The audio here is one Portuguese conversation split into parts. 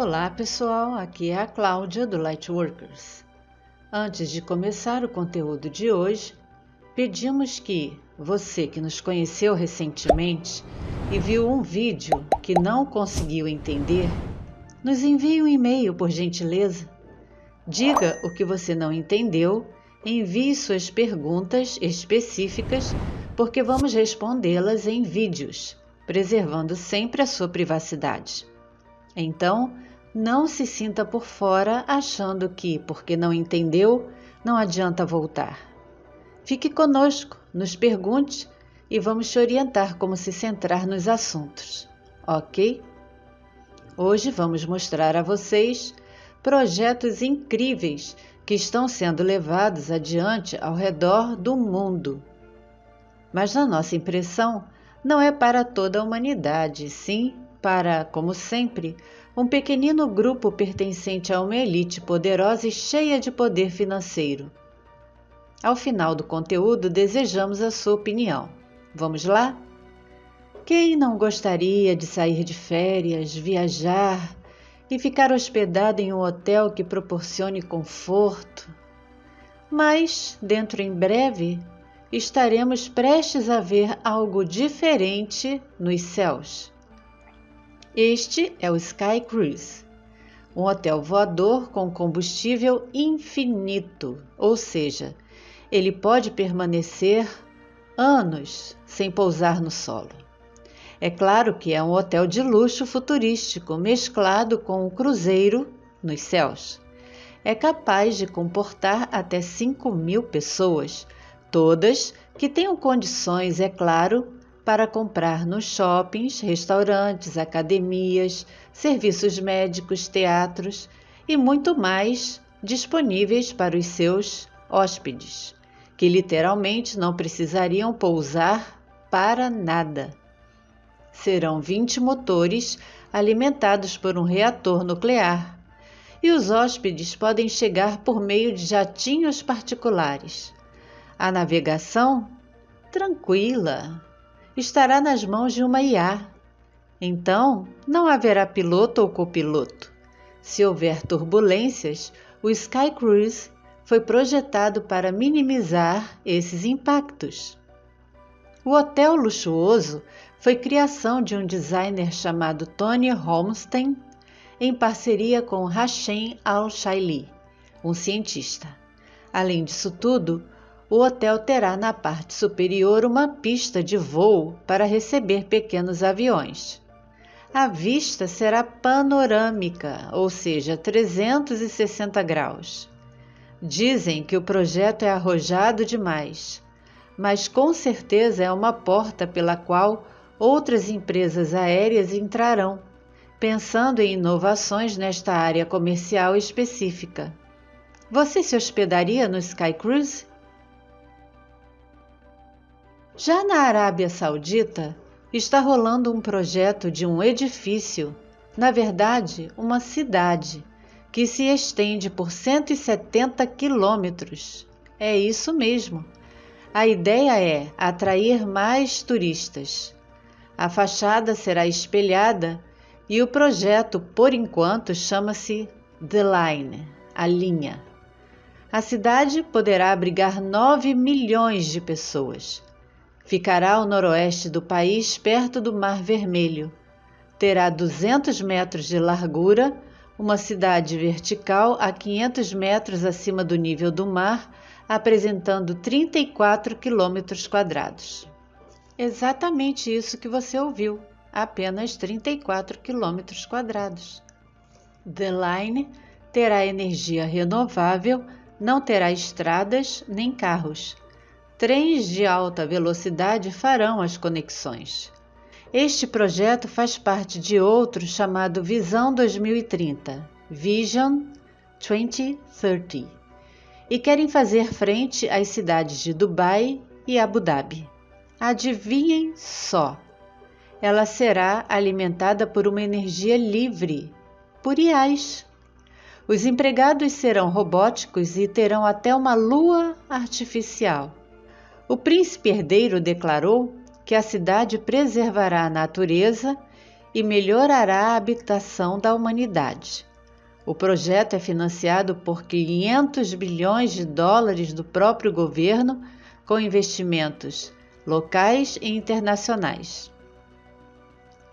Olá pessoal, aqui é a Cláudia do Lightworkers. Antes de começar o conteúdo de hoje, pedimos que você que nos conheceu recentemente e viu um vídeo que não conseguiu entender, nos envie um e-mail por gentileza. Diga o que você não entendeu, envie suas perguntas específicas, porque vamos respondê-las em vídeos, preservando sempre a sua privacidade. Então, não se sinta por fora achando que, porque não entendeu, não adianta voltar. Fique conosco, nos pergunte e vamos te orientar como se centrar nos assuntos, ok? Hoje vamos mostrar a vocês projetos incríveis que estão sendo levados adiante ao redor do mundo. Mas, na nossa impressão, não é para toda a humanidade, sim para, como sempre, um pequenino grupo pertencente a uma elite poderosa e cheia de poder financeiro. Ao final do conteúdo, desejamos a sua opinião. Vamos lá? Quem não gostaria de sair de férias, viajar e ficar hospedado em um hotel que proporcione conforto? Mas, dentro em breve, estaremos prestes a ver algo diferente nos céus. Este é o Sky Cruise, um hotel voador com combustível infinito, ou seja, ele pode permanecer anos sem pousar no solo. É claro que é um hotel de luxo futurístico mesclado com um cruzeiro nos céus. É capaz de comportar até 5 mil pessoas, todas que tenham condições, é claro, para comprar nos shoppings, restaurantes, academias, serviços médicos, teatros e muito mais disponíveis para os seus hóspedes, que literalmente não precisariam pousar para nada. Serão 20 motores alimentados por um reator nuclear e os hóspedes podem chegar por meio de jatinhos particulares. A navegação tranquila, estará nas mãos de uma IA. Então, não haverá piloto ou copiloto. Se houver turbulências, o Sky Cruise foi projetado para minimizar esses impactos. O hotel luxuoso foi criação de um designer chamado Tony Holmstein, em parceria com Hashem Al-Shaili, um cientista. Além disso tudo, o hotel terá na parte superior uma pista de voo para receber pequenos aviões. A vista será panorâmica, ou seja, 360 graus. Dizem que o projeto é arrojado demais, mas com certeza é uma porta pela qual outras empresas aéreas entrarão, pensando em inovações nesta área comercial específica. Você se hospedaria no Sky Cruise? Já na Arábia Saudita, está rolando um projeto de um edifício, na verdade, uma cidade, que se estende por 170 quilômetros. É isso mesmo. A ideia é atrair mais turistas. A fachada será espelhada e o projeto, por enquanto, chama-se The Line a linha. A cidade poderá abrigar 9 milhões de pessoas Ficará ao noroeste do país, perto do Mar Vermelho. Terá 200 metros de largura, uma cidade vertical a 500 metros acima do nível do mar, apresentando 34 quilômetros quadrados. Exatamente isso que você ouviu, apenas 34 quilômetros quadrados. The Line terá energia renovável, não terá estradas nem carros trens de alta velocidade farão as conexões. Este projeto faz parte de outro chamado Visão 2030, Vision 2030, e querem fazer frente às cidades de Dubai e Abu Dhabi. Adivinhem só! Ela será alimentada por uma energia livre, por IAs. Os empregados serão robóticos e terão até uma lua artificial. O príncipe herdeiro declarou que a cidade preservará a natureza e melhorará a habitação da humanidade. O projeto é financiado por 500 bilhões de dólares do próprio governo, com investimentos locais e internacionais.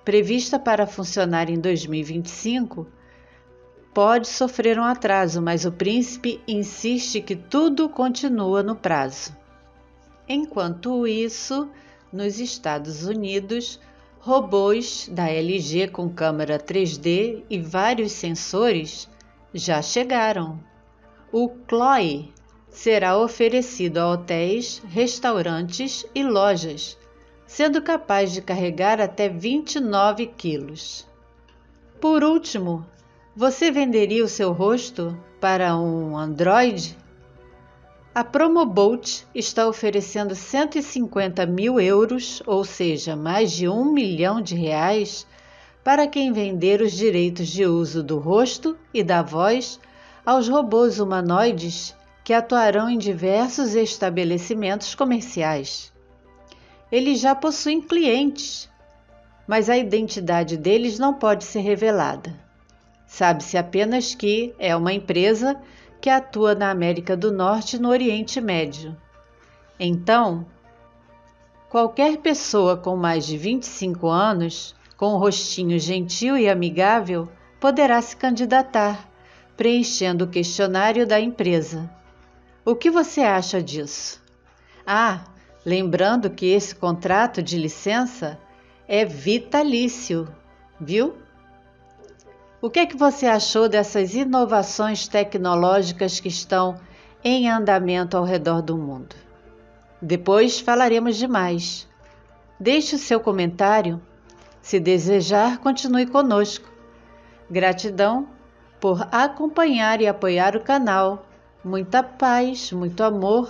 Prevista para funcionar em 2025, pode sofrer um atraso, mas o príncipe insiste que tudo continua no prazo. Enquanto isso, nos Estados Unidos, robôs da LG com câmera 3D e vários sensores já chegaram. O Chloe será oferecido a hotéis, restaurantes e lojas, sendo capaz de carregar até 29 quilos. Por último, você venderia o seu rosto para um Android? A Promobolt está oferecendo 150 mil euros, ou seja, mais de um milhão de reais, para quem vender os direitos de uso do rosto e da voz aos robôs humanoides que atuarão em diversos estabelecimentos comerciais. Eles já possuem clientes, mas a identidade deles não pode ser revelada. Sabe-se apenas que é uma empresa que atua na América do Norte e no Oriente Médio. Então, qualquer pessoa com mais de 25 anos, com um rostinho gentil e amigável, poderá se candidatar, preenchendo o questionário da empresa. O que você acha disso? Ah, lembrando que esse contrato de licença é vitalício, viu? O que é que você achou dessas inovações tecnológicas que estão em andamento ao redor do mundo? Depois falaremos de mais. Deixe o seu comentário. Se desejar, continue conosco. Gratidão por acompanhar e apoiar o canal. Muita paz, muito amor,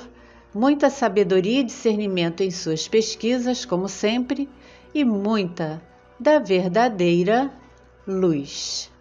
muita sabedoria e discernimento em suas pesquisas, como sempre, e muita da verdadeira luz.